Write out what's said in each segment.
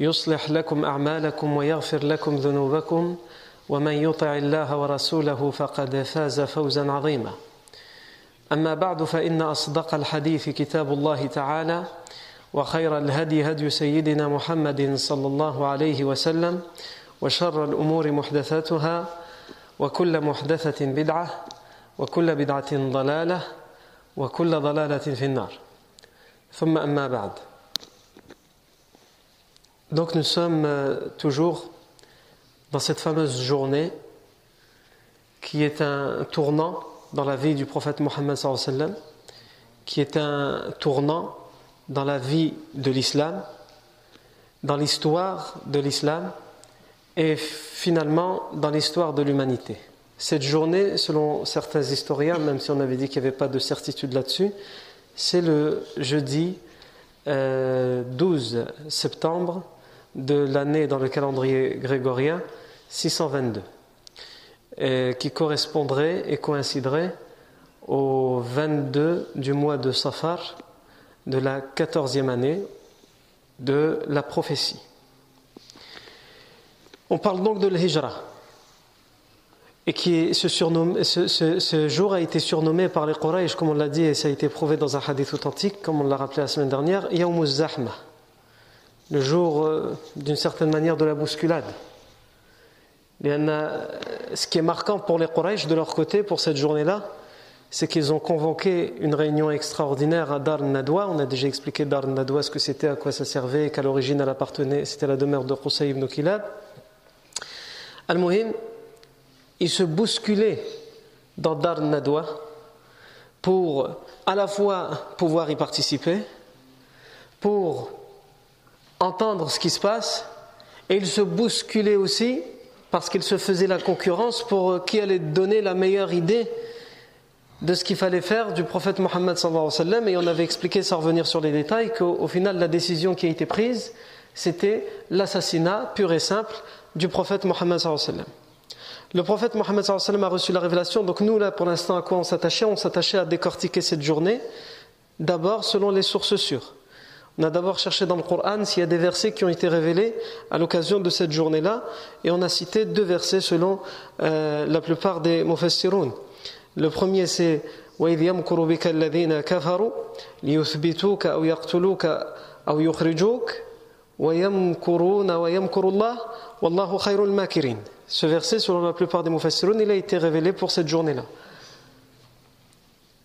يصلح لكم أعمالكم ويغفر لكم ذنوبكم ومن يطع الله ورسوله فقد فاز فوزا عظيما. أما بعد فإن أصدق الحديث كتاب الله تعالى وخير الهدي هدي سيدنا محمد صلى الله عليه وسلم وشر الأمور محدثاتها وكل محدثة بدعة وكل بدعة ضلالة وكل ضلالة في النار. ثم أما بعد Donc nous sommes toujours dans cette fameuse journée qui est un tournant dans la vie du prophète Mohammed qui est un tournant dans la vie de l'islam, dans l'histoire de l'islam et finalement dans l'histoire de l'humanité. Cette journée, selon certains historiens, même si on avait dit qu'il n'y avait pas de certitude là-dessus, c'est le jeudi euh, 12 septembre de l'année dans le calendrier grégorien 622, et qui correspondrait et coïnciderait au 22 du mois de Safar de la 14e année de la prophétie. On parle donc de l'Hijra, et qui ce, jour a été surnommé par les Quraysh, comme on l'a dit, et ça a été prouvé dans un hadith authentique, comme on l'a rappelé la semaine dernière, Yawmuz Zahma le jour euh, d'une certaine manière de la bousculade. Ce qui est marquant pour les Quraysh de leur côté pour cette journée-là, c'est qu'ils ont convoqué une réunion extraordinaire à Dar Nadwa. On a déjà expliqué Dar Nadwa, ce que c'était, à quoi ça servait, qu'à l'origine elle appartenait, c'était la demeure de Qusay ibn Kilab. Al-Muhim, ils se bousculaient dans Dar Nadwa pour à la fois pouvoir y participer, pour entendre ce qui se passe et il se bousculait aussi parce qu'il se faisait la concurrence pour qui allait donner la meilleure idée de ce qu'il fallait faire du prophète Mohammed et on avait expliqué sans revenir sur les détails qu'au final la décision qui a été prise c'était l'assassinat pur et simple du prophète Mohammed le prophète Mohammed a reçu la révélation. Donc nous là pour l'instant à quoi on s'attachait? On s'attachait à décortiquer cette journée d'abord selon les sources sûres on a d'abord cherché dans le Coran s'il y a des versets qui ont été révélés à l'occasion de cette journée-là, et on a cité deux versets selon euh, la plupart des mufassirun. Le premier c'est وَإِذْ يَمْكُرُ بِكَ الَّذِينَ كَفَرُوا لِيُثْبِتُوكَ أَوْ يَقْتُلُوكَ أَوْ يُخْرِجُوكَ وَيَمْكُرُونَ وَيَمْكُرُ اللَّهُ وَاللَّهُ خَيْرُ الْمَاكِرِينَ Ce verset, selon la plupart des mufassirun, il a été révélé pour cette journée-là.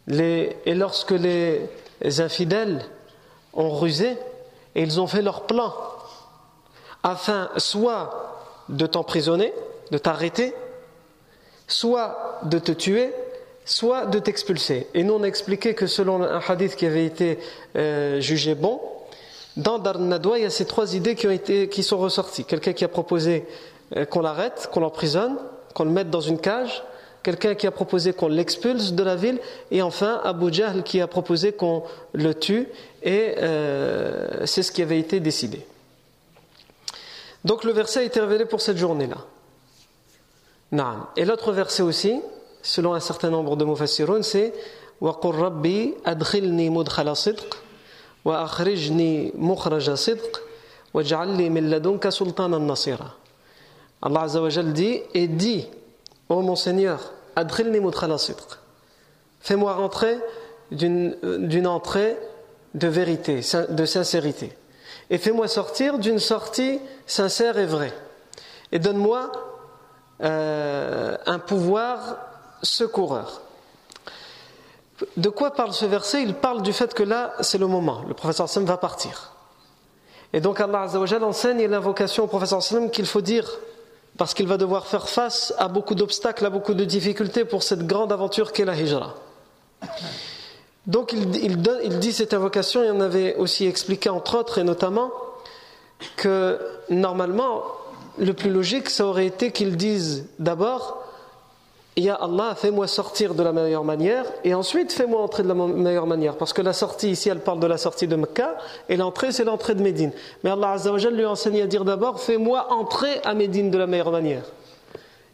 Les, et lorsque les infidèles ont rusé et ils ont fait leur plan afin soit de t'emprisonner, de t'arrêter, soit de te tuer, soit de t'expulser. Et nous on a expliqué que selon un hadith qui avait été euh, jugé bon, dans Dar Nadwa, il y a ces trois idées qui, ont été, qui sont ressorties. Quelqu'un qui a proposé euh, qu'on l'arrête, qu'on l'emprisonne, qu'on le mette dans une cage, quelqu'un qui a proposé qu'on l'expulse de la ville, et enfin Abu Jahl qui a proposé qu'on le tue, et euh, c'est ce qui avait été décidé. Donc le verset a été révélé pour cette journée-là. Et l'autre verset aussi, selon un certain nombre de mufassirun, c'est وَقُلْ رَبِّي أَدْخِلْنِي مُدْخَلَ صِدْقٍ وَأَخْرِجْنِي مُخْرَجَ صِدْقٍ وَاجْعَلْ لِي مِن لَدُنْكَ سُلْطَانًا نَصِيرًا Allah Azza wa Jal dit et dit Ô oh mon Seigneur, mudkhala sidq. Fais-moi rentrer d'une entrée de vérité, de sincérité. Et fais-moi sortir d'une sortie sincère et vraie. Et donne-moi euh, un pouvoir secoureur. De quoi parle ce verset? Il parle du fait que là, c'est le moment. Le professeur Sam va partir. Et donc Allah Azzawajal enseigne l'invocation au professeur Sam qu'il faut dire parce qu'il va devoir faire face à beaucoup d'obstacles, à beaucoup de difficultés pour cette grande aventure qu'est la hijra. Donc il, dit cette invocation, il en avait aussi expliqué entre autres et notamment que normalement le plus logique ça aurait été qu'il dise d'abord Ya Allah, fais-moi sortir de la meilleure manière et ensuite fais-moi entrer de la meilleure manière. Parce que la sortie ici, elle parle de la sortie de Mecca et l'entrée, c'est l'entrée de Médine. Mais Allah Azzawajal lui a enseigné à dire d'abord Fais-moi entrer à Médine de la meilleure manière.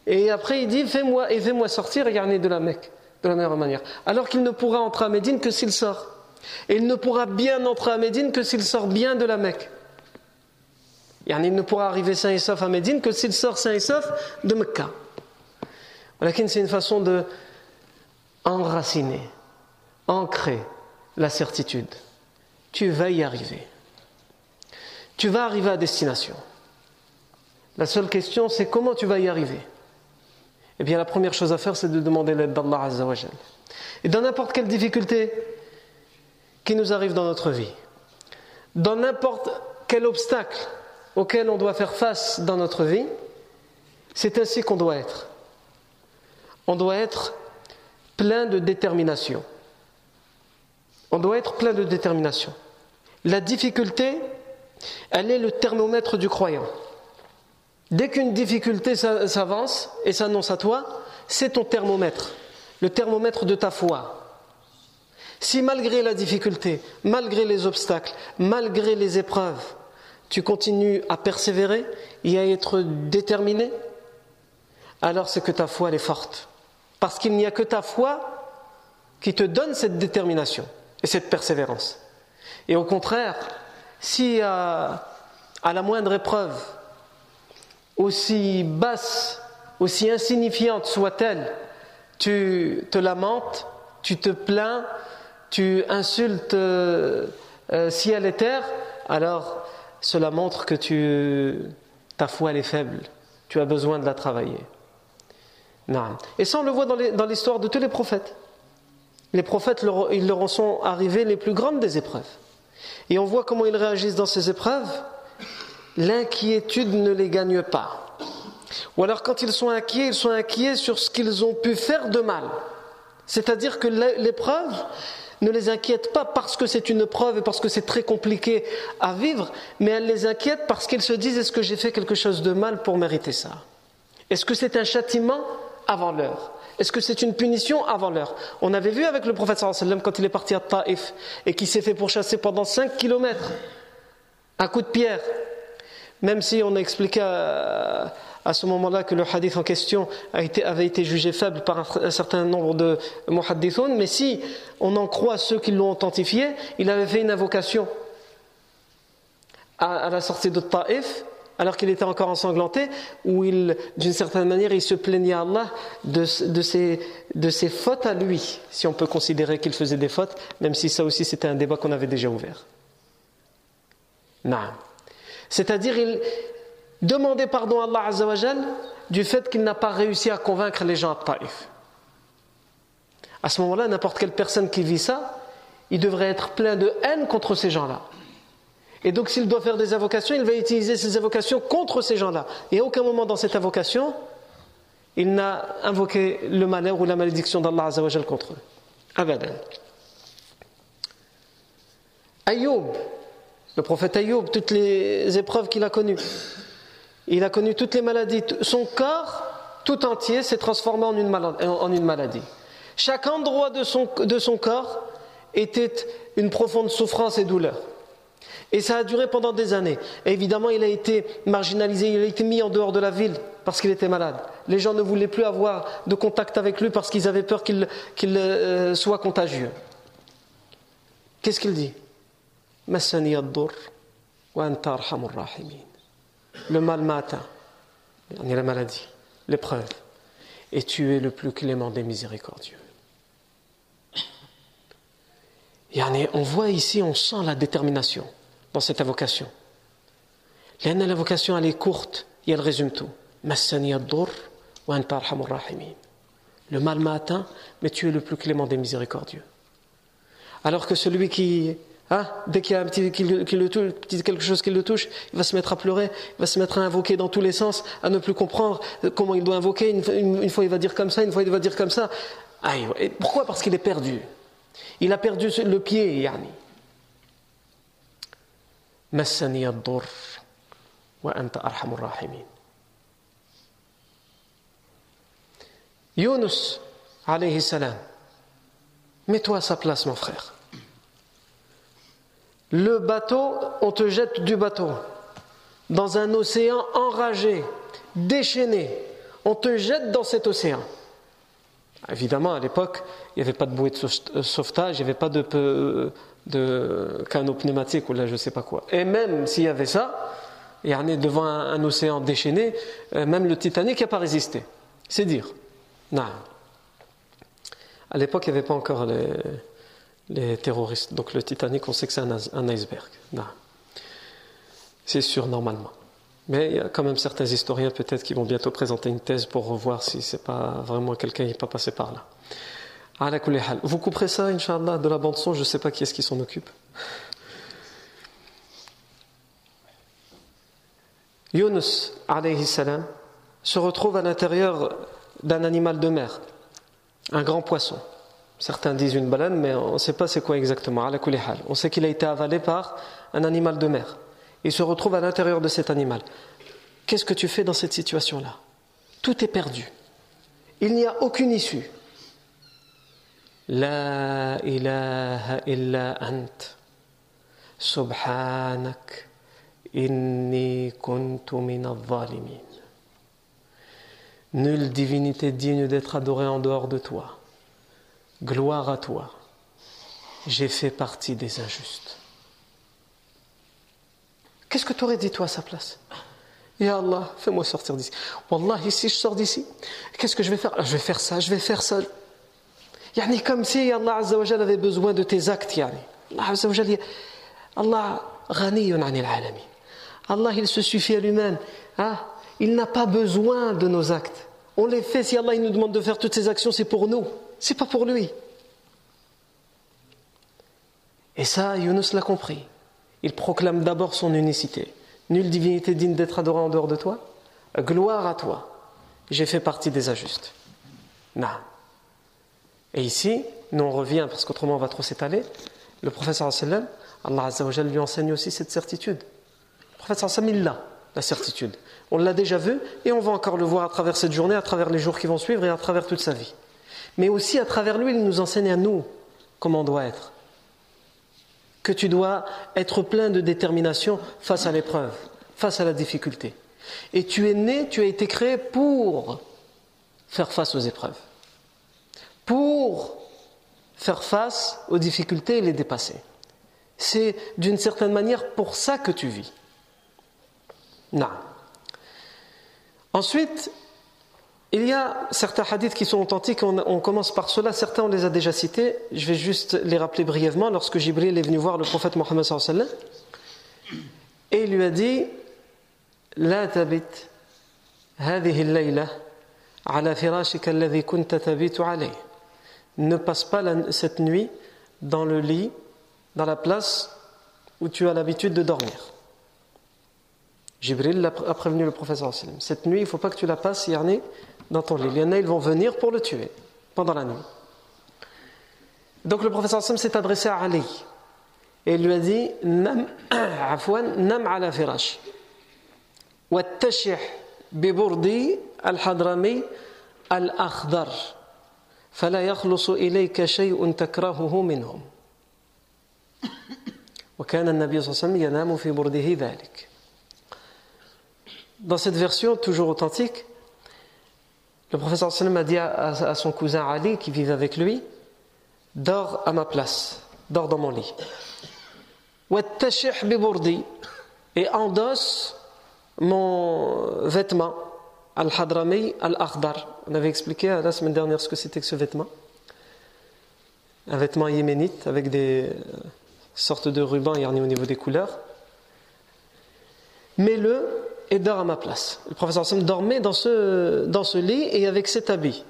Et après, il dit Fais-moi et fais-moi sortir et de la Mecque de la meilleure manière. Alors qu'il ne pourra entrer à Médine que s'il sort. Et il ne pourra bien entrer à Médine que s'il sort bien de la Mecque. Il ne pourra arriver sain et sauf à Médine que s'il sort sain et sauf de Mecca c'est une façon de enraciner, ancrer la certitude. Tu vas y arriver. Tu vas arriver à destination. La seule question, c'est comment tu vas y arriver. Eh bien, la première chose à faire, c'est de demander l'aide d'Allah Azzawajal. Et dans n'importe quelle difficulté qui nous arrive dans notre vie, dans n'importe quel obstacle auquel on doit faire face dans notre vie, c'est ainsi qu'on doit être on doit être plein de détermination. On doit être plein de détermination. La difficulté, elle est le thermomètre du croyant. Dès qu'une difficulté s'avance et s'annonce à toi, c'est ton thermomètre, le thermomètre de ta foi. Si malgré la difficulté, malgré les obstacles, malgré les épreuves, tu continues à persévérer et à être déterminé, alors c'est que ta foi est forte. Parce qu'il n'y a que ta foi qui te donne cette détermination et cette persévérance. Et au contraire, si à, la moindre épreuve, aussi basse, aussi insignifiante soit-elle, tu te lamentes, tu te plains, tu insultes euh, euh, ciel et terre, alors cela montre que ta foi est faible. Tu as besoin de la travailler. Et ça, on le voit dans l'histoire de tous les prophètes. Les prophètes, ils leur en sont arrivés les plus grandes des épreuves. Et on voit comment ils réagissent dans ces épreuves. L'inquiétude ne les gagne pas. Ou alors quand ils sont inquiets, ils sont inquiets sur ce qu'ils ont pu faire de mal. C'est-à-dire que l'épreuve ne les inquiète pas parce que c'est une preuve et parce que c'est très compliqué à vivre, mais elle les inquiète parce qu'ils se disent est-ce que j'ai fait quelque chose de mal pour mériter ça? Est-ce que c'est un châtiment? Avant l'heure Est-ce que c'est une punition avant l'heure? On avait vu avec le prophète sallam quand il est parti à Taïf et qui s'est fait pourchasser pendant 5 kilomètres un coup de pierre. Même si on a expliqué à, ce moment-là que le hadith en question avait été jugé faible par un, certain nombre de muhaddithun, mais si on en croit ceux qui l'ont authentifié, il avait fait une invocation à, à la sortie de Taïf alors qu'il était encore ensanglanté, où il, d'une certaine manière, il se plaignait à Allah de, ses, fautes à lui, si on peut considérer qu'il faisait des fautes, même si ça aussi c'était un débat qu'on avait déjà ouvert. C'est-à-dire, il demandait pardon à Allah Azzawajal du fait qu'il n'a pas réussi à convaincre les gens à Taïf. À ce moment-là, n'importe quelle personne qui vit ça, il devrait être plein de haine contre ces gens-là. Et donc s'il doit faire des invocations, il va utiliser ces invocations contre ces gens-là. Et à aucun moment dans cette invocation, il n'a invoqué le malheur ou la malédiction d'Allah Azzawajal contre eux. Abadan. Ayoub, le prophète Ayoub, toutes les épreuves qu'il a connues, il a connu toutes les maladies. Son corps tout entier s'est transformé en une, maladie, Chaque endroit de son, de son corps était une profonde souffrance et douleur. Et ça a duré pendant des années. Évidemment, il a été marginalisé, il a été mis en dehors de la ville parce qu'il était malade. Les gens ne voulaient plus avoir de contact avec lui parce qu'ils avaient peur qu'il euh, soit contagieux. Qu'est-ce qu'il dit? Le mal m'a atteint. Il y a la maladie, l'épreuve. Et tu es le plus clément des miséricordieux. On voit ici, on sent la détermination dans cette invocation. L'invocation, elle est courte et elle résume tout. Le mal m'a atteint, mais tu es le plus clément des miséricordieux. Alors que celui qui, hein, dès qu'il y a quelque chose qui le touche, il va se mettre à pleurer, il va se mettre à invoquer dans tous les sens, à ne plus comprendre comment il doit invoquer. Une, fois il va dire comme ça, une fois il va dire comme ça. pourquoi? Parce qu'il est perdu. Il a perdu le pied, yani. Yunus, alayhi salam, mets-toi à sa place, mon frère. Le bateau, on te jette du bateau dans un océan enragé, déchaîné. On te jette dans cet océan. Évidemment, à l'époque, il n'y avait pas de bouée de sauvetage, il n'y avait pas de, de canot pneumatique ou là je sais pas quoi. Et même s'il y avait ça, il y en a devant un, océan déchaîné, euh, même le Titanic n'a pas résisté. C'est dire. Non. À l'époque, il n'y avait pas encore les, terroristes. Donc le Titanic, on sait que c'est un, iceberg. Non. C'est sûr, normalement. Mais il y a quand même certains historiens peut-être qui vont bientôt présenter une thèse pour revoir si c'est pas vraiment quelqu'un qui n'est pas passé par là. Vous couperez ça, Inch'Allah, de la bande-son, je ne sais pas qui est-ce qui s'en occupe. Yunus, alayhi salam, se retrouve à l'intérieur d'un animal de mer, un grand poisson. Certains disent une baleine, mais on ne sait pas c'est quoi exactement. On sait qu'il a été avalé par un animal de mer. Il se retrouve à l'intérieur de cet animal. Qu'est-ce que tu fais dans cette situation-là? Tout est perdu. Il n'y a aucune issue. La ilaha illa ant. Subhanak. Inni kuntu Nulle divinité digne d'être adorée en dehors de toi. Gloire à toi. J'ai fait partie des injustes. Qu'est-ce que tu aurais dit toi à sa place? Ya Allah, fais-moi sortir d'ici. Wallah, si je sors d'ici, qu'est-ce que je vais faire? Je vais faire ça, je vais faire ça. Yani comme si Allah avait besoin de tes actes. Yani. Allah Allah, il se suffit à lui-même. Hein il n'a pas besoin de nos actes. On les fait, si Allah il nous demande de faire toutes ces actions, c'est pour nous, c'est pas pour lui. Et ça, Yunus l'a compris. Il proclame d'abord son unicité. Nulle divinité digne d'être adorée en dehors de toi. Gloire à toi. J'ai fait partie des injustes. Non. Et ici, nous on revient, parce qu'autrement on va trop s'étaler, le prophète Allah lui enseigne aussi cette certitude. Le prophète il l'a, la certitude. On l'a déjà vu et on va encore le voir à travers cette journée, à travers les jours qui vont suivre et à travers toute sa vie. Mais aussi à travers lui, il nous enseigne à nous comment on doit être. Que tu dois être plein de détermination face à l'épreuve, face à la difficulté. Et tu es né, tu as été créé pour faire face aux épreuves, pour faire face aux difficultés et les dépasser. C'est d'une certaine manière pour ça que tu vis. Non. Ensuite, il y a certains hadiths qui sont authentiques, on, commence par cela, certains on les a déjà cités, je vais juste les rappeler brièvement. Lorsque Jibril est venu voir le prophète Mohammed et il lui a dit La tabit ne passe pas cette nuit dans le lit, dans la place où tu as l'habitude de dormir. Jibril a prévenu le professeur. Cette nuit, il ne faut pas que tu la passes, Yarni, dans ton lit. Il y en a, ils vont venir pour le tuer pendant la nuit. Donc le professeur s'est adressé à Ali et il lui a dit Nam, afwan, nam ala firash. al-hadrami al-akhdar. فلا يخلص إليك شيء تكرهه منهم وكان النبي صلى الله عليه وسلم ينام في برده ذلك dans cette version, toujours authentique, le professeur sallam a dit à, son cousin Ali, qui vivait avec lui, dors à ma place, dors dans mon lit. Et endosse mon vêtement, al-hadrami al-akhdar. On avait expliqué la semaine dernière ce que c'était que ce vêtement. Un vêtement yéménite avec des euh, sortes de rubans garnis au niveau des couleurs. Mets-le et dors à ma place. Le professeur Sam dormait dans ce, dans ce lit et avec cet habit.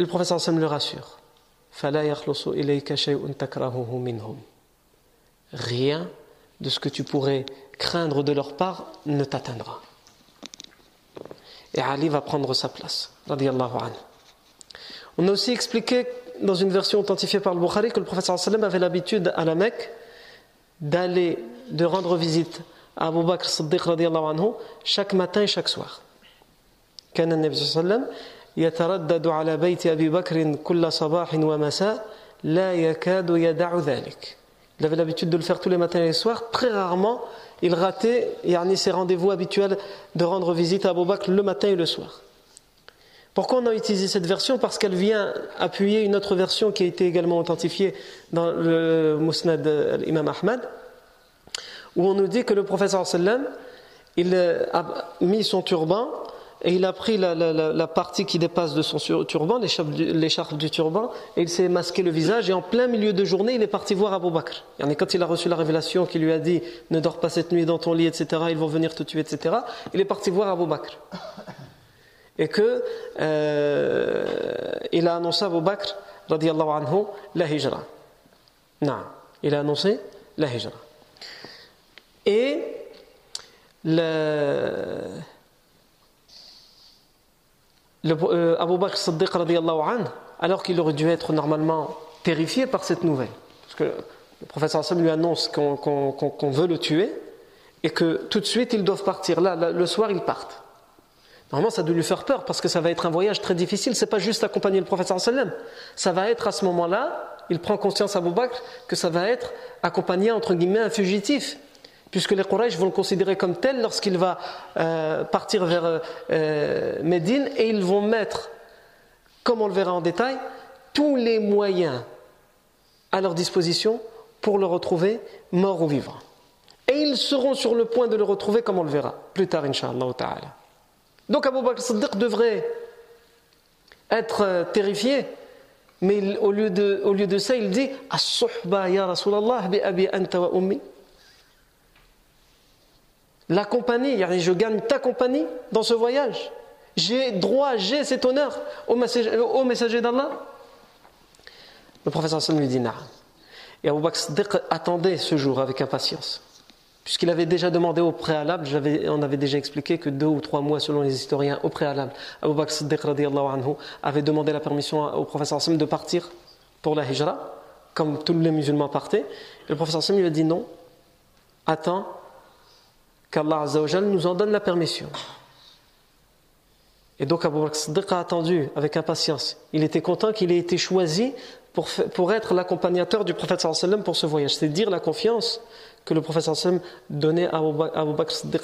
le professeur Sam le rassure. Rien de ce que tu pourrais craindre de leur part ne t'atteindra. Et Ali va prendre sa place. On a aussi expliqué dans une version authentifiée par le Bukhari que le professeur sallam avait l'habitude à la Mecque d'aller, de rendre visite à Abu Bakr Siddiq anhu chaque matin et chaque soir. كان النبي صلى الله عليه وسلم يتردد على بيت أبي بكر كل صباح ومساء لا يكاد يدع ذلك il avait l'habitude de le faire tous les matins et les soirs. Très rarement, il ratait yani, ses rendez-vous habituels de rendre visite à Abu Bakr le matin et le soir. Pourquoi on a utilisé cette version? Parce qu'elle vient appuyer une autre version qui a été également authentifiée dans le Musnad l'imam Ahmad, où on nous dit que le professeur sallam, il a mis son turban et il a pris la, partie qui dépasse de son turban, l'écharpe du, turban, et il s'est masqué le visage, et en plein milieu de journée, il est parti voir Abu Bakr. Et quand il a reçu la révélation qui lui a dit « Ne dors pas cette nuit dans ton lit, etc., ils vont venir te tuer, etc., il est parti voir Abu Bakr. Et que euh, il a annoncé à Abu Bakr, radiallahu anhu, la hijra. Non, il a annoncé la hijra. Et le le, euh, Abu Bakr Siddiq alors qu'il aurait dû être normalement terrifié par cette nouvelle, parce que le professeur Hassan lui annonce qu'on veut le tuer et que tout de suite ils doivent partir. Là, le soir, ils partent. Normalement, ça doit lui faire peur parce que ça va être un voyage très difficile. C'est pas juste accompagner le professeur sallam. Ça va être à ce moment-là, il prend conscience à Abu Bakr que ça va être accompagner entre guillemets un fugitif puisque les Quraysh vont le considérer comme tel lorsqu'il va euh, partir vers euh, Médine et ils vont mettre, comme on le verra en détail, tous les moyens à leur disposition pour le retrouver mort ou vivant. Et ils seront sur le point de le retrouver comme on le verra plus tard, Inch'Allah. Donc Abu Bakr Siddiq devrait être euh, terrifié, mais au lieu, de, au lieu de ça, il dit As-suhba ya Rasulallah bi abi anta wa ummi la compagnie, je gagne ta compagnie dans ce voyage. J'ai droit, j'ai cet honneur au messager, d'Allah. Le professeur Hassan lui dit. Et Abu Bakr attendait ce jour avec impatience. Puisqu'il avait déjà demandé au préalable, on avait déjà expliqué que deux ou trois mois, selon les historiens, au préalable, Abu Bakr avait demandé la permission au professeur Hassan de partir pour la hijra, comme tous les musulmans partaient. Et le professeur Hassan lui a dit non, attends qu'Allah nous en donne la permission. Et donc Abu Bakr a attendu avec impatience. Il était content qu'il ait été choisi pour, pour être l'accompagnateur du prophète sallam pour ce voyage. C'est dire la confiance que le prophète sallam donnait à Abu Bakr Siddiq.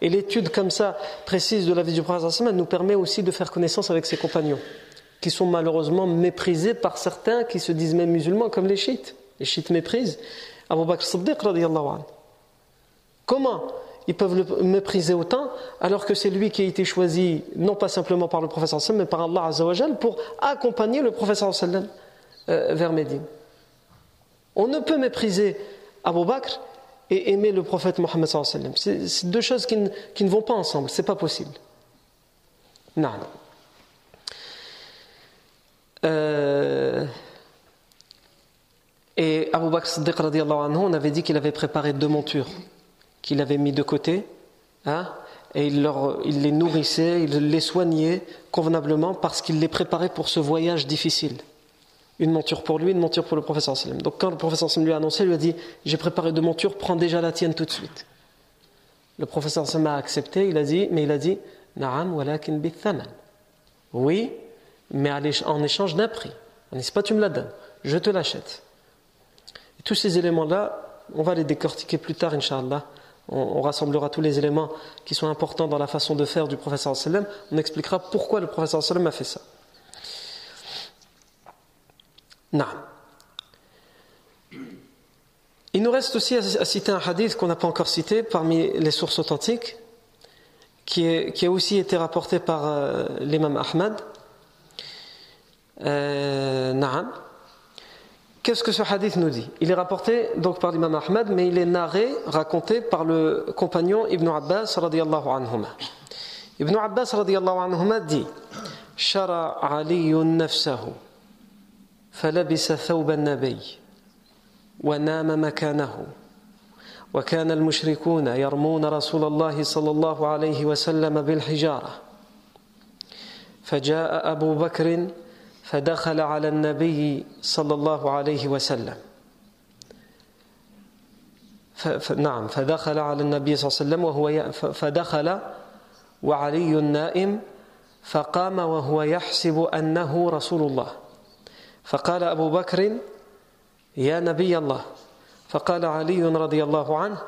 Et l'étude comme ça, précise de la vie du prophète sallam nous permet aussi de faire connaissance avec ses compagnons, qui sont malheureusement méprisés par certains qui se disent même musulmans, comme les chiites. Les chiites méprisent Abu Bakr Siddiq. Comment ils peuvent le mépriser autant alors que c'est lui qui a été choisi non pas simplement par le professeur mais par Allah Azzawajal pour accompagner le professeur sallam euh, vers Médine. On ne peut mépriser Abu Bakr et aimer le prophète Mohammed sallam. C'est deux choses qui ne, vont pas ensemble, c'est pas possible. Non. Euh, et Abu Bakr Siddiq on avait dit qu'il avait préparé deux montures qu'il avait mis de côté, hein, et il, leur, il, les nourrissait, il les soignait convenablement parce qu'il les préparait pour ce voyage difficile. Une monture pour lui, une monture pour le professeur Salem. Donc quand le professeur Salem lui a annoncé, il lui a dit J'ai préparé deux montures, prends déjà la tienne tout de suite. Le professeur Salem a accepté, il a dit, mais il a dit Na'am walakin Oui, mais en échange d'un prix. N'est-ce pas, tu me la donnes, je te l'achète. tous ces éléments-là, on va les décortiquer plus tard, Inch'Allah on, rassemblera tous les éléments qui sont importants dans la façon de faire du professeur sallam, on expliquera pourquoi le professeur sallam a fait ça. Non. Il nous reste aussi à, citer un hadith qu'on n'a pas encore cité parmi les sources authentiques, qui, a aussi été rapporté par euh, l'imam Ahmad. Euh, Qu'est-ce que ce hadith nous dit Il est rapporté donc par l'imam Ahmad, mais il est narré, raconté par le compagnon Ibn Abbas radiallahu anhuma. Ibn Abbas radiallahu anhuma dit شرع علي نفسه فلبس ثوب النبي ونام مكانه وكان المشركون يرمون رسول الله صلى الله عليه وسلم بالحجاره فجاء ابو بكر فدخل على النبي صلى الله عليه وسلم. نعم فدخل على النبي صلى الله عليه وسلم وهو فدخل وعلي نائم فقام وهو يحسب أنه رسول الله. فقال أبو بكر يا نبي الله. فقال علي رضي الله عنه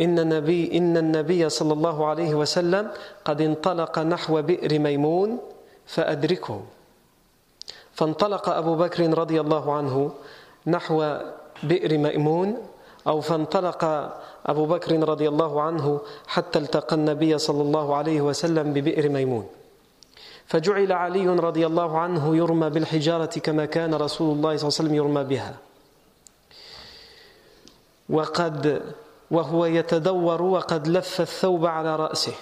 إن النبي إن النبي صلى الله عليه وسلم قد انطلق نحو بئر ميمون فأدركه. فانطلق أبو بكر رضي الله عنه نحو بئر ميمون أو فانطلق أبو بكر رضي الله عنه حتى التقى النبي صلى الله عليه وسلم ببئر ميمون. فجعل علي رضي الله عنه يرمى بالحجارة كما كان رسول الله صلى الله عليه وسلم يرمى بها. وقد وهو يتدور وقد لف الثوب على رأسه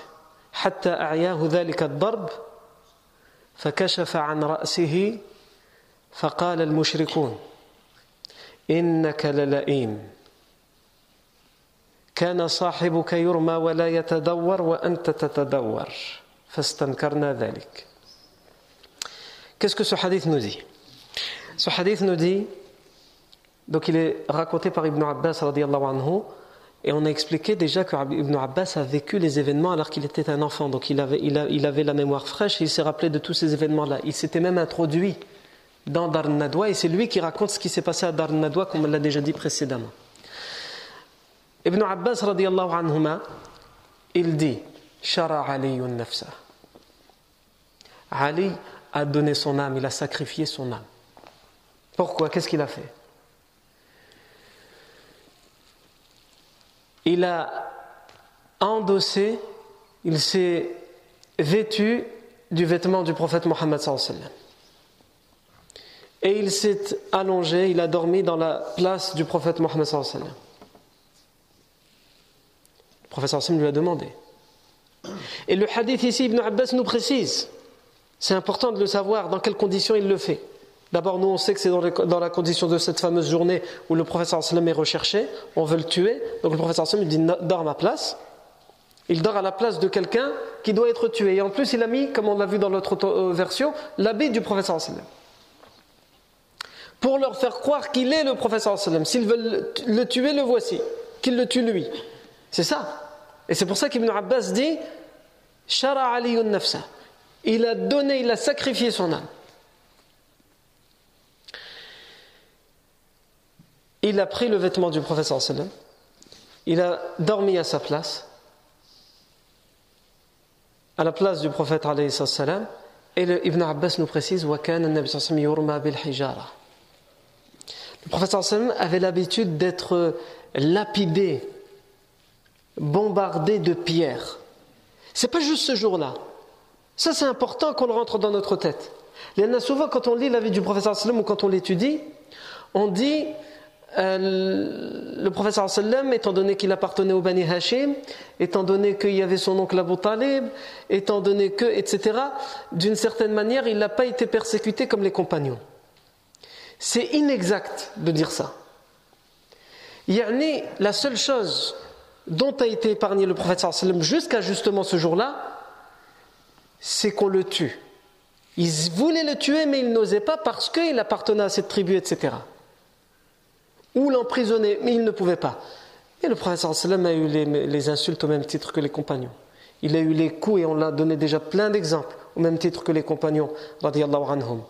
حتى أعياه ذلك الضرب فكشف عن رأسه فقال المشركون إنك للئيم كان صاحبك يرمى ولا يتدور وأنت تتدور فاستنكرنا ذلك Qu'est-ce que ce hadith nous dit Ce donc il est raconté par Ibn Abbas anhu, et on a expliqué déjà que Ibn Abbas a vécu les événements alors qu'il était un enfant, donc il avait, il, avait la mémoire fraîche et il s'est rappelé de tous ces événements-là. Il s'était même introduit dans Dar Nadwa et c'est lui qui raconte ce qui s'est passé à Dar Nadwa comme on l'a déjà dit précédemment. Ibn Abbas anhuma, il dit Shara Ali nafsa. Ali a donné son âme, il a sacrifié son âme. Pourquoi? Qu'est-ce qu'il a fait? Il a endossé, il s'est vêtu du vêtement du prophète Mohammed et il s'est allongé, il a dormi dans la place du prophète Mohammed Le prophète lui a demandé. Et le hadith ici, Ibn Abbas nous précise c'est important de le savoir dans quelles conditions il le fait. D'abord, nous, on sait que c'est dans, la condition de cette fameuse journée où le professeur sallam est recherché, on veut le tuer. Donc le professeur sallam dit dors à ma place. Il dort à la place de quelqu'un qui doit être tué. Et en plus, il a mis, comme on l'a vu dans l'autre euh, version, l'habit du professeur sallam. Pour leur faire croire qu'il est le professeur sallam. S'ils veulent le tuer, le voici. Qu'il le tue lui. C'est ça. Et c'est pour ça qu'Ibn Abbas dit Shara aliyun nafsa il a donné, il a sacrifié son âme. Il a pris le vêtement du professeur sallam, il a dormi à sa place, à la place du prophète salam, et Ibn Abbas nous précise Le prophète sallam avait l'habitude d'être lapidé, bombardé de pierres. C'est pas juste ce jour-là. Ça, c'est important qu'on le rentre dans notre tête. Il y en a souvent, quand on lit la vie du professeur ou quand on l'étudie, on dit euh, le professeur étant donné qu'il appartenait au Bani Hashim, étant donné qu'il y avait son oncle Abu Talib, étant donné que, etc., d'une certaine manière, il n'a pas été persécuté comme les compagnons. C'est inexact de dire ça. Yani, la seule chose dont a été épargné le sallam jusqu'à justement ce jour-là, c'est qu'on le tue. Ils voulaient le tuer, mais ils n'osaient pas parce qu'il appartenait à cette tribu, etc. Ou l'emprisonner, mais ils ne pouvaient pas. Et le prophète a eu les, insultes au même titre que les compagnons. Il a eu les coups, et on l'a donné déjà plein d'exemples, au même titre que les compagnons, anhum.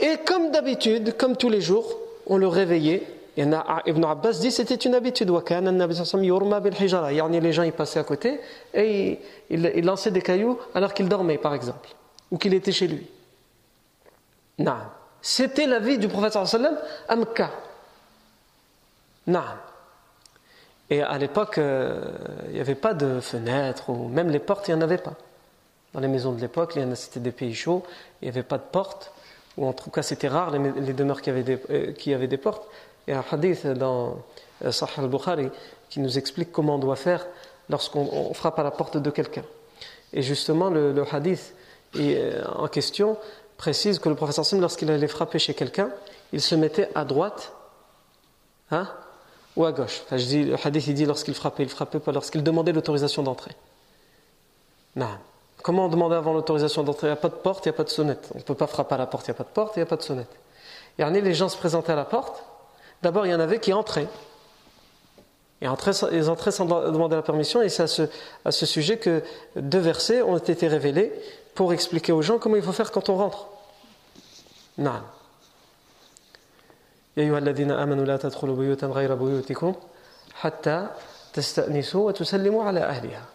Et comme d'habitude, comme tous les jours, on le réveillait Ibn Abbas dit c'était une habitude. Les gens ils passaient à côté et ils, lançaient des cailloux alors qu'il dormait, par exemple, ou qu'il était chez lui. C'était la vie du prophète sallam. Non. Et à l'époque, euh, il n'y avait pas de fenêtres, ou même les portes, il n'y en avait pas. Dans les maisons de l'époque, c'était des pays chauds, il n'y avait pas de portes. Ou en tout cas c'était rare les, demeures qui avaient, des, euh, qui avaient des portes. A un hadith dans euh, Sahih al-Bukhari qui nous explique comment on doit faire lorsqu'on frappe à la porte de quelqu'un. Et justement, le, hadith euh, en question précise que le professeur Sim, lorsqu'il allait frapper chez quelqu'un, il se mettait à droite hein, ou à gauche. Le hadith il dit lorsqu'il frappait, il frappait pas lorsqu'il demandait l'autorisation d'entrer. Non. Comment on demandait avant l'autorisation d'entrer Il n'y a pas de porte, il n'y a pas de sonnette. On ne peut pas frapper à la porte, il n'y a pas de porte, il n'y a pas de sonnette. Et les gens se présentaient à la porte. D'abord, il y en avait qui entraient. Et ils entraient sans demander la permission, et c'est à ce, à ce sujet que deux versets ont été révélés pour expliquer aux gens comment il faut faire quand on rentre. Non. يا أيها الذين آمنوا لا تدخلوا بيوتا غير بيوتكم حتى تستأنسوا وتسلموا على أهلها.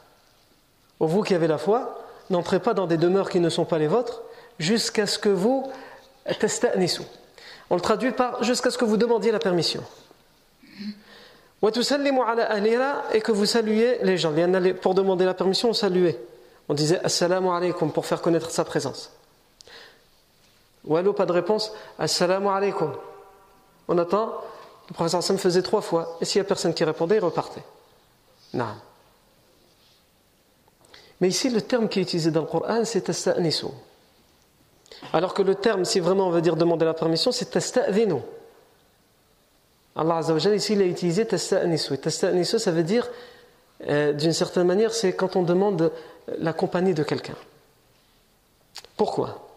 Vous qui avez la foi, n'entrez pas dans des demeures qui ne sont pas les vôtres jusqu'à ce que vous. On le traduit par jusqu'à ce que vous demandiez la permission et que vous saluez les gens. Pour demander la permission, on saluait. On disait Assalamu alaikum pour faire connaître sa présence. Ou allô, pas de réponse Assalamu alaikum. On attend. Le professeur Sam faisait trois fois. Et s'il n'y a personne qui répondait, il repartait. Non. Mais ici, le terme qui est utilisé dans le Coran, c'est Asta'nisu. Alors que le terme, si vraiment on veut dire demander la permission, c'est Asta'vinu. Allah Azzawajal, ici, il a utilisé tasta'nisu. Tasta'nisu, ça veut dire, euh, d'une certaine manière, c'est quand on demande la compagnie de quelqu'un. Pourquoi?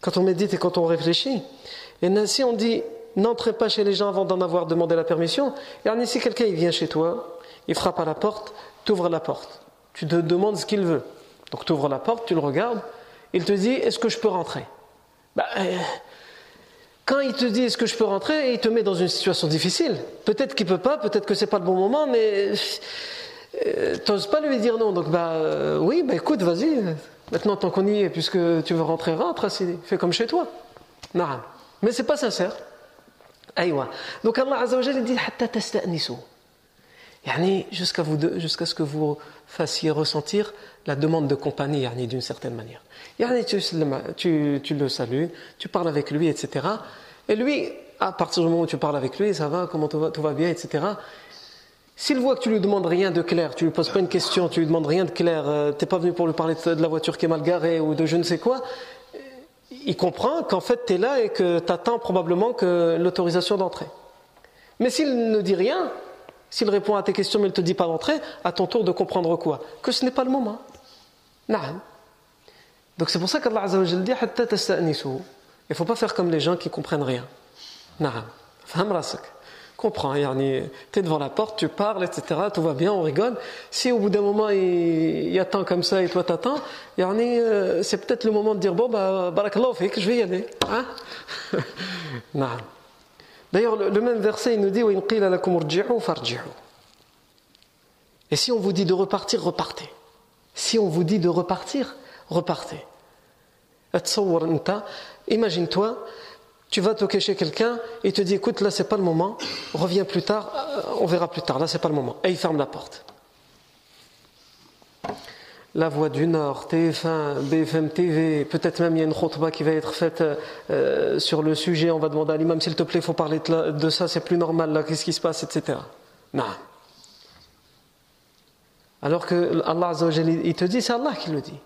Quand on médite et quand on réfléchit, et si on dit n'entrez pas chez les gens avant d'en avoir demandé la permission, et si quelqu'un il vient chez toi, il frappe à la porte, tu ouvres la porte, tu te demandes ce qu'il veut. Donc tu ouvres la porte, tu le regardes, il te dit est-ce que je peux rentrer? Bah, euh, quand il te dit est-ce que je peux rentrer, il te met dans une situation difficile. Peut-être qu'il peut pas, peut-être que c'est pas le bon moment, mais euh, tu n'oses pas lui dire non. Donc bah euh, oui, bah écoute, vas-y. Maintenant tant qu'on y est, puisque tu veux rentrer, rentre. Fais comme chez toi. Non, mais c'est pas sincère. Aïwa. Donc Allah Azza wa dit hatta jusqu'à ce que vous fassiez ressentir la demande de compagnie d'une certaine manière. Tu, tu, le salues, tu parles avec lui, etc. Et lui, à partir du moment où tu parles avec lui, ça va, comment tout va, bien, etc. S'il voit que tu lui demandes rien de clair, tu lui poses pas une question, tu lui demandes rien de clair, euh, tu n'es pas venu pour lui parler de la voiture qui est mal garée ou de je ne sais quoi, il comprend qu'en fait tu es là et que tu attends probablement que l'autorisation d'entrer. Mais s'il ne dit rien, s'il répond à tes questions mais il ne te dit pas d'entrer, à ton tour de comprendre quoi Que ce n'est pas le moment. Donc c'est pour ça qu'Allah dit Il ne faut pas faire comme les gens qui comprennent rien. Comprends, tu es devant la porte, tu parles, etc. Tout va bien, on rigole. Si au bout d'un moment il, attend comme ça et toi t'attends, euh, c'est peut-être le moment de dire Bon, bah, barakallahu je vais y aller. Hein? D'ailleurs, le, même verset, il nous dit Et si on vous dit de repartir, repartez. Si on vous dit de repartir, repartez. Imagine-toi, tu vas toquer chez quelqu'un et te dit écoute, là c'est pas le moment, reviens plus tard, euh, on verra plus tard, là c'est pas le moment. Et il ferme la porte. La Voix du Nord, TF1, BFM TV, peut-être même il y a une khutbah qui va être faite euh, sur le sujet, on va demander à l'imam s'il te plaît, il faut parler de, ça, c'est plus normal là, qu'est-ce qui se passe, etc. Non. Alors que Allah il te dit, c'est Allah qui le dit.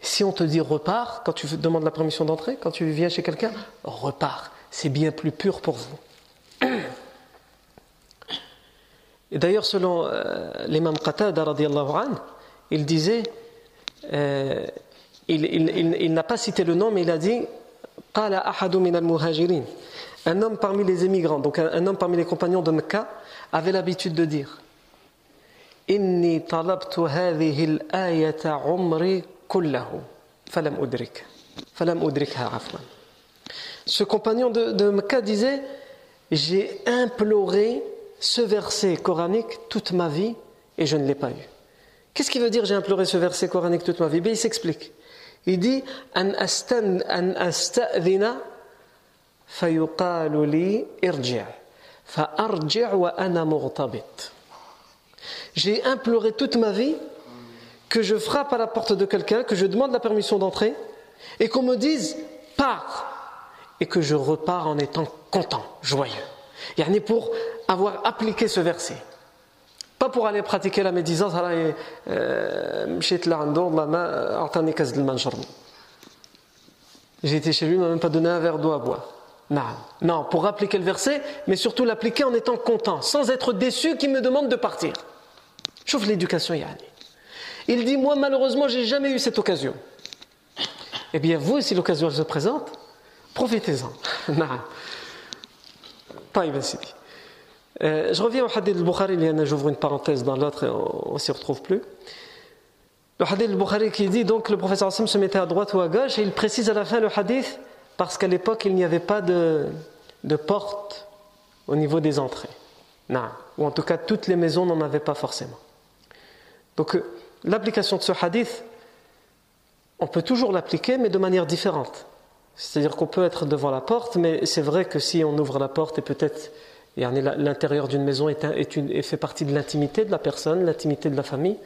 Si on te dit repars, quand tu demandes la permission d'entrer, quand tu viens chez quelqu'un, repars. C'est bien plus pur pour vous. Et d'ailleurs, selon euh, l'imam Qatada, il disait, euh, il, n'a pas cité le nom, mais il a dit un homme parmi les émigrants, donc un, homme parmi les compagnons de Mecca, avait l'habitude de dire. Ce compagnon de, de Mecca disait J'ai imploré ce verset coranique toute ma vie et je ne l'ai pas eu. Qu'est-ce qui veut dire j'ai imploré ce verset coranique toute ma vie Il s'explique. Il dit An fayuqalu li fa'arji' wa ana. J'ai imploré toute ma vie que je frappe à la porte de quelqu'un, que je demande la permission d'entrer, et qu'on me dise pars et que je repars en étant content, joyeux. Yani pour avoir appliqué ce verset. Pas pour aller pratiquer la médisance, euh, j'ai été chez lui, m'a même pas donné un verre d'eau à boire. Non, pour appliquer le verset, mais surtout l'appliquer en étant content, sans être déçu qu'il me demande de partir. Chauffe l'éducation, Yani. Il dit Moi, malheureusement, j'ai jamais eu cette occasion. Eh bien, vous, si l'occasion se présente, profitez-en. Pas euh, je reviens au hadith al-Bukhari, j'ouvre une parenthèse dans l'autre et on ne s'y retrouve plus. Le hadith al-Bukhari qui dit donc le professeur Hassan se mettait à droite ou à gauche et il précise à la fin le hadith parce qu'à l'époque il n'y avait pas de, de porte au niveau des entrées. Non. Ou en tout cas toutes les maisons n'en avaient pas forcément. Donc euh, l'application de ce hadith, on peut toujours l'appliquer mais de manière différente. C'est-à-dire qu'on peut être devant la porte, mais c'est vrai que si on ouvre la porte et peut-être L'intérieur d'une maison est, fait partie de l'intimité de la personne, l'intimité de la famille.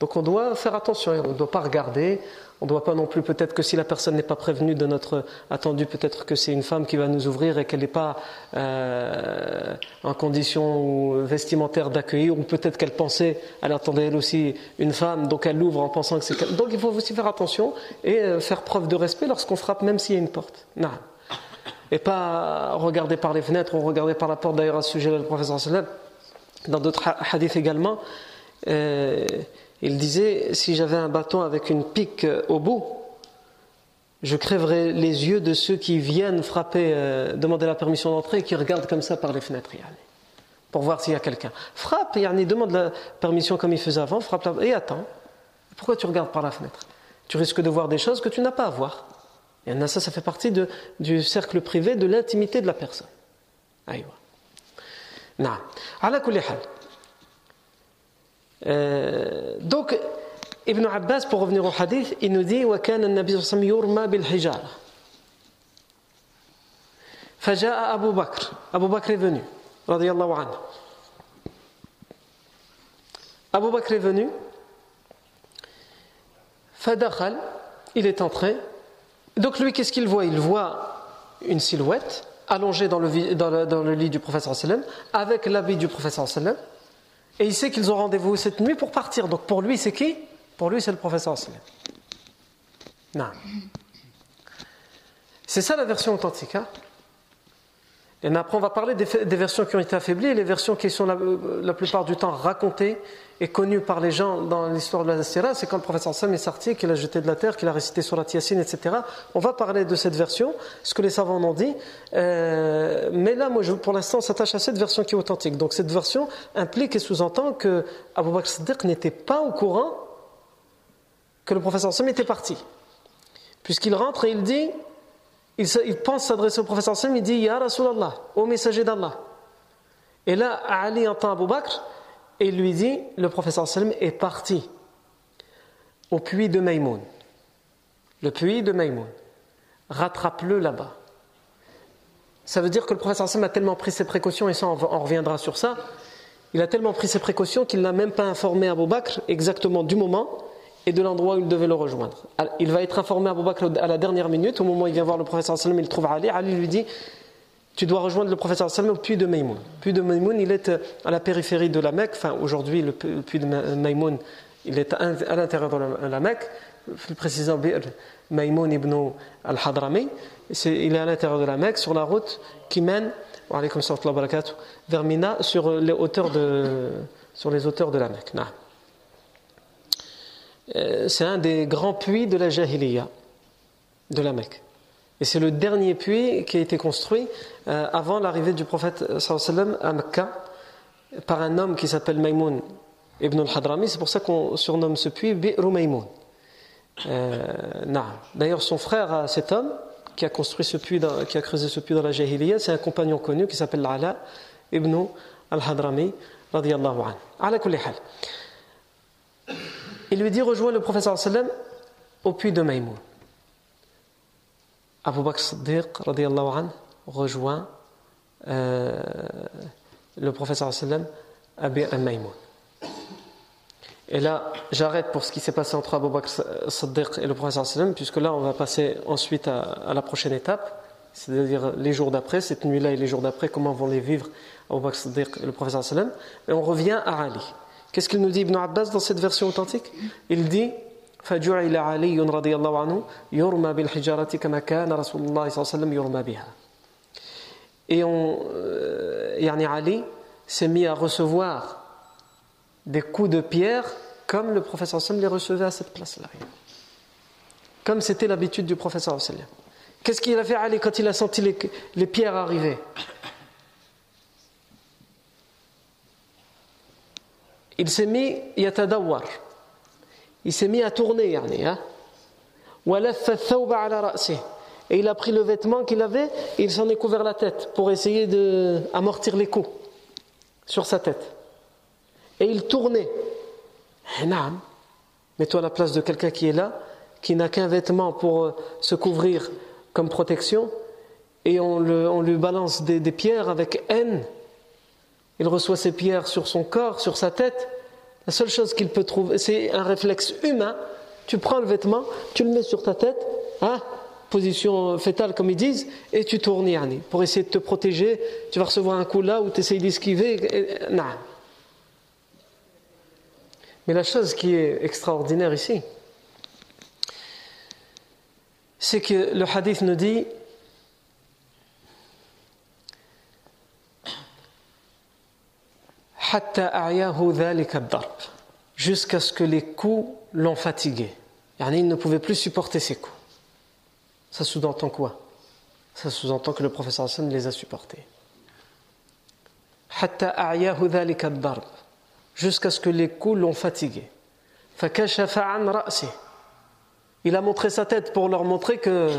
Donc on doit faire attention, on ne doit pas regarder, on ne doit pas non plus, peut-être que si la personne n'est pas prévenue de notre attendu, peut-être que c'est une femme qui va nous ouvrir et qu'elle n'est pas euh, en condition vestimentaire d'accueillir, ou peut-être qu'elle pensait, elle attendait elle aussi une femme, donc elle l'ouvre en pensant que c'est... Donc il faut aussi faire attention et euh, faire preuve de respect lorsqu'on frappe, même s'il y a une porte. Et pas regarder par les fenêtres ou regarder par la porte. D'ailleurs, à ce sujet, le professeur sallam, dans d'autres hadiths également, euh, il disait si j'avais un bâton avec une pique euh, au bout, je crèverais les yeux de ceux qui viennent frapper, euh, demander la permission d'entrer et qui regardent comme ça par les fenêtres. Pour voir s'il y a quelqu'un. Frappe, yani, demande la permission comme il faisait avant, frappe et attends. Pourquoi tu regardes par la fenêtre? Tu risques de voir des choses que tu n'as pas à voir. Et ça, ça fait partie de, du cercle privé, de l'intimité de la personne. Aïwa. Na. Ala kulli hal. Euh, donc, Ibn Abbas, pour revenir au hadith, il nous dit وكان النبي صلى الله عليه وسلم يرمى بالحجارة فجاء أبو بكر أبو بكر est venu رضي الله عنه Abu Bakr est venu فدخل il est entré donc lui, qu'est-ce qu'il voit? Il voit une silhouette allongée dans le, lit du professeur sallam, avec l'habit du professeur sallam, et il sait qu'ils ont rendez-vous cette nuit pour partir. Donc pour lui, c'est qui? Pour lui, c'est le professeur sallam. Non. C'est ça la version authentique. Hein et après, on va parler des, versions qui ont été affaiblies les versions qui sont la, plupart du temps racontées et connues par les gens dans l'histoire de la Sira. C'est quand le professeur Sam est sorti, qu'il a jeté de la terre, qu'il a récité sur la Tiassine, etc. On va parler de cette version, ce que les savants ont dit. Euh, mais là, moi, je, pour l'instant, on s'attache à cette version qui est authentique. Donc, cette version implique et sous-entend que Abu Bakr Siddiq n'était pas au courant que le professeur Sam était parti. Puisqu'il rentre et il dit il, pense s'adresser au professeur sallam, il dit Ya Rasulallah, ô messager d'Allah. Et là, Ali entend Abu Bakr et lui dit Le professeur sallam est parti au puits de Maïmoun. Le puits de Maïmoun. Rattrape-le là-bas. Ça veut dire que le professeur sallam a tellement pris ses précautions, et ça on reviendra sur ça. Il a tellement pris ses précautions qu'il n'a même pas informé Abu Bakr exactement du moment et de l'endroit où il devait le rejoindre. Il va être informé à Abu Bakr à la dernière minute, au moment où il vient voir le professeur sallam, il trouve Ali. Ali lui dit Tu dois rejoindre le professeur sallam au puits de Maïmoun. Le puits de Maïmoun, il est euh, à la périphérie de la Mecque. Enfin, aujourd'hui, le puits de Maïmoun, il est à l'intérieur de la Mecque. Plus précisément, Maïmoun ibn al-Hadrami. Il est à l'intérieur de la Mecque, sur la route qui mène vers Mina, sur les hauteurs de, sur les hauteurs de la Mecque. Euh, c'est un des grands puits de la Jahiliya, de la Mecque. Et c'est le dernier puits qui a été construit euh, avant l'arrivée du prophète sallam à Mecca par un homme qui s'appelle Maïmoun ibn al-Hadrami. C'est pour ça qu'on surnomme ce puits Bi'ru Maïmoun. Euh, D'ailleurs, son frère, cet homme qui a construit ce puits, qui a creusé ce puits dans la Jahiliya, c'est un compagnon connu qui s'appelle Ala ibn al-Hadrami, anhu. Il lui dit rejoins le professeur sallam au puits de Maïmoun. Abu Bakr Siddiq anhu, rejoint euh, le professeur sallam à Maïmoun. Et là, j'arrête pour ce qui s'est passé entre Abu Bakr Siddiq et le prophète sallam, puisque là, on va passer ensuite à, la prochaine étape, c'est-à-dire les jours d'après, cette nuit-là et les jours d'après, comment vont les vivre Abu Bakr Siddiq et le prophète sallam. Et on revient à Ali. Qu'est-ce qu'il nous dit Ibn Abbas dans cette version authentique Il dit فجعل علي رضي الله عنه يرمى بالحجارة كما كان رسول الله صلى الله عليه وسلم يرمى بها. Et on, euh, yani Ali s'est mis à recevoir des coups de pierre comme le professeur sallam les recevait à cette place-là. Comme c'était l'habitude du professeur sallam. Qu'est-ce qu'il a fait Ali quand il a senti les, les pierres arriver Il s'est mis à tourner, hein? Et il a pris le vêtement qu'il avait et il s'en est couvert la tête pour essayer d'amortir les coups sur sa tête. Et il tournait. Eh, Mets-toi à la place de quelqu'un qui est là, qui n'a qu'un vêtement pour euh, se couvrir comme protection, et on, lui balance des, des pierres avec haine. Il reçoit ces pierres sur son corps, sur sa tête. La seule chose qu'il peut trouver, c'est un réflexe humain. Tu prends le vêtement, tu le mets sur ta tête, hein, position fétale comme ils disent, et tu tournes yani, pour essayer de te protéger. Tu vas recevoir un coup là où tu essayes d'esquiver. Mais la chose qui est extraordinaire ici, c'est que le hadith nous dit jusqu'à ce que les coups l'ont fatigué. Il ne pouvait plus supporter ces coups. Ça sous-entend quoi? Ça sous-entend que le professeur Hassan les a supportés. Jusqu'à ce que les coups l'ont fatigué. Il a montré sa tête pour leur montrer que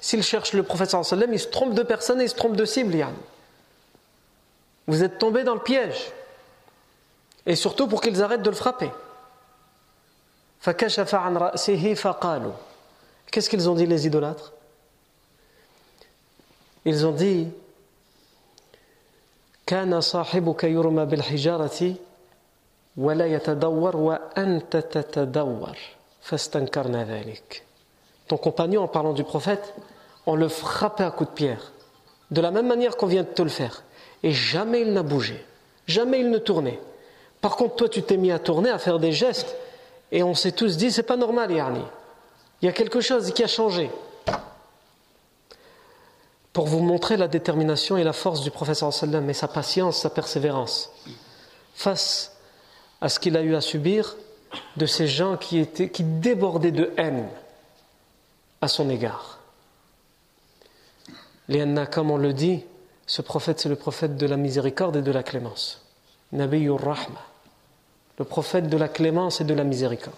s'il cherche le professeur sallam, il se trompe de personne et il se trompe de cible. Vous êtes tombé dans le piège Et surtout pour qu'ils arrêtent de le frapper. Qu'est-ce qu'ils ont dit les idolâtres Ils ont dit كان صاحبك يرمى بالحجارة ولا يتدور وأنت تتدور فاستنكرنا ذلك Ton compagnon, en parlant du prophète, on le frappait à coups de pierre, de la même manière qu'on vient de te le faire. Et jamais il n'a bougé, jamais il ne tournait. Par contre, toi, tu t'es mis à tourner, à faire des gestes, et on s'est tous dit, c'est pas normal, Yarni. Il y a quelque chose qui a changé. Pour vous montrer la détermination et la force du professeur sallam et sa patience, sa persévérance, face à ce qu'il a eu à subir de ces gens qui, étaient, qui débordaient de haine à son égard. Léanna, comme on le dit, ce prophète, c'est le prophète de la miséricorde et de la clémence. Nabiyur Rahma le prophète de la clémence et de la miséricorde.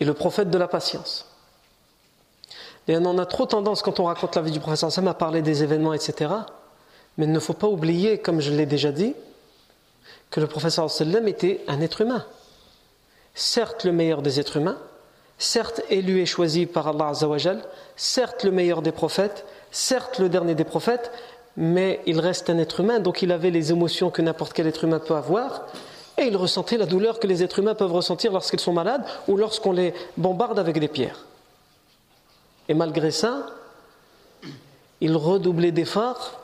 Et le prophète de la patience. Et on a trop tendance, quand on raconte la vie du prophète Sam, à parler des événements, etc. Mais il ne faut pas oublier, comme je l'ai déjà dit, que le prophète sallam était un être humain. Certes le meilleur des êtres humains, certes élu et choisi par Allah certes le meilleur des prophètes, certes le dernier des prophètes, mais il reste un être humain, donc il avait les émotions que n'importe quel être humain peut avoir, et il ressentait la douleur que les êtres humains peuvent ressentir lorsqu'ils sont malades ou lorsqu'on les bombarde avec des pierres. Et malgré ça, il redoublait d'efforts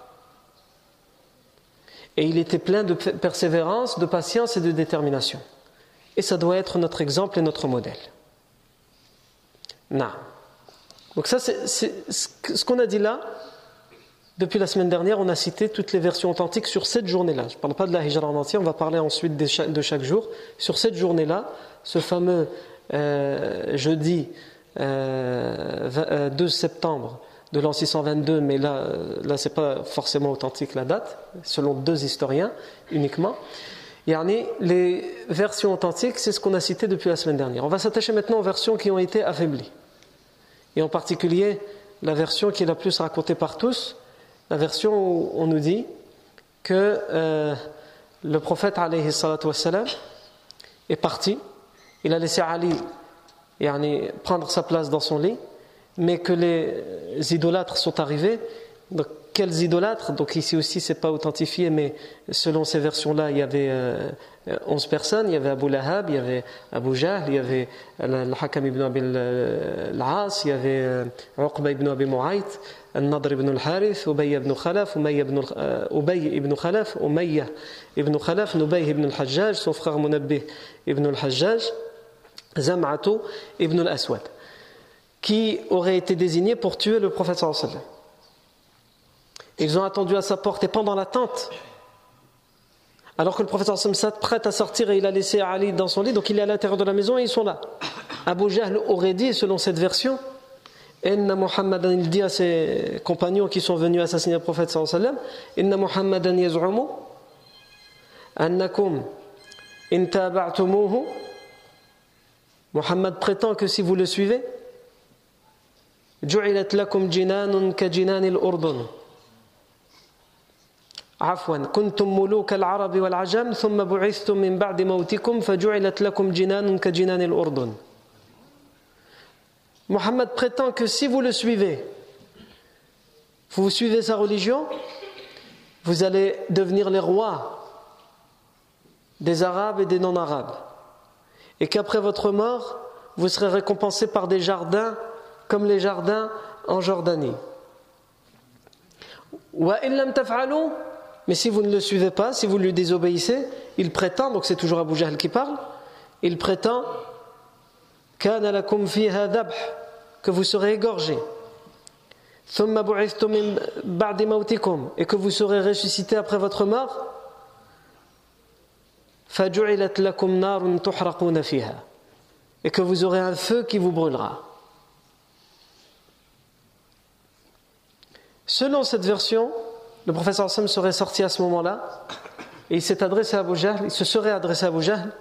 et il était plein de persévérance, de patience et de détermination. Et ça doit être notre exemple et notre modèle. Donc ça, c'est ce qu'on a dit là, depuis la semaine dernière, on a cité toutes les versions authentiques sur cette journée-là. Je ne parle pas de la Hijra en entier, on va parler ensuite de chaque, jour. Sur cette journée-là, ce fameux euh, jeudi 2 euh, euh, septembre de l'an 622, mais là, là c'est pas forcément authentique la date, selon deux historiens uniquement. Yani, les versions authentiques, c'est ce qu'on a cité depuis la semaine dernière. On va s'attacher maintenant aux versions qui ont été affaiblies. Et en particulier, la version qui est la plus racontée par tous, la version où on nous dit que euh, le prophète est parti, il a laissé Ali prendre sa place dans son lit, mais que les idolâtres sont arrivés. Quels idolâtres Donc ici aussi, c'est pas authentifié, mais selon ces versions-là, il y avait 11 personnes. Il y avait Abu Lahab, il y avait Abu Jahl, il y avait Al-Hakam ibn Abi al-As, il y avait Uqba ibn Abi Mu'ayt, Al-Nadr ibn al-Harith, Ubay ibn Khalaf, Umayya ibn, Ubay ibn Khalaf, Umayya ibn Khalaf, Nubay ibn al-Hajjaj, son frère Munabbih ibn al-Hajjaj, Zam'atu ibn al-Aswad, qui aurait été désigné pour tuer le prophète sallallahu sallam. Ils ont attendu à sa porte et pendant l'attente, alors que le professeur s'apprête à sortir et il a laissé Ali dans son lit, donc il est à l'intérieur de la maison et ils sont là. Abu Jahl aurait dit, selon cette version, Inna Muhammadan, il dit à ses compagnons qui sont venus assassiner le prophète sallallahu Inna Muhammadan yaz'umu annakum in taba'tumuhu Muhammad prétend que si vous le suivez, ju'ilat lakum jinanun ka jinanil urdun عفوا كنتم ملوك العرب والعجم ثم بعثتم من بعد موتكم فجعلت لكم جنان كجنان الأردن Mohammed prétend que si vous le suivez, vous suivez sa religion, vous allez devenir les rois des Arabes et des non-Arabes. Et qu'après votre mort, vous serez récompensés par des jardins comme les jardins en Jordanie. وإن لم تفعلوا mais si vous ne le suivez pas, si vous lui désobéissez, il prétend, donc c'est toujours Abu Jahl qui parle, il prétend que vous serez égorgé et que vous serez ressuscité après votre mort et que vous aurez un feu qui vous brûlera. Selon cette version, le professeur Hassan serait sorti à ce moment-là et il s'est adressé à Abu Jahl, il se serait adressé à Abu Jahl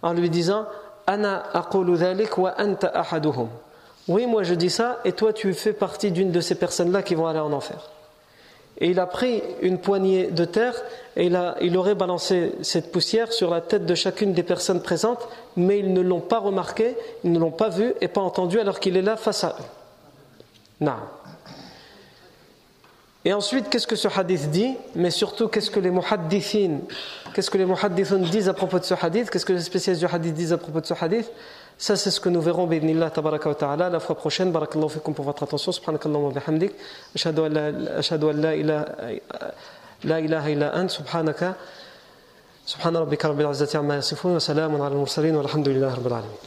en lui disant Ana wa anta ahaduhum. Oui, moi je dis ça et toi tu fais partie d'une de ces personnes-là qui vont aller en enfer. Et il a pris une poignée de terre et il, a, il aurait balancé cette poussière sur la tête de chacune des personnes présentes, mais ils ne l'ont pas remarqué, ils ne l'ont pas vu et pas entendu alors qu'il est là face à eux. Non. Et ensuite, qu'est-ce que ce hadith dit Mais surtout, qu'est-ce que les muhaddithin, qu'est-ce que les muhaddithun disent à propos de ce hadith Qu'est-ce que les spécialistes du hadith disent à propos de ce hadith Ça, c'est ce que nous verrons, bi'idnillah, tabaraka wa ta'ala, la fois prochaine. Barakallahu fikum pour votre attention. Subhanakallahu wa bihamdik. Ashhadu an la ilaha illa ant. Subhanaka. سبحان ربك رب العزة عما يصفون وسلام على المرسلين والحمد لله رب العالمين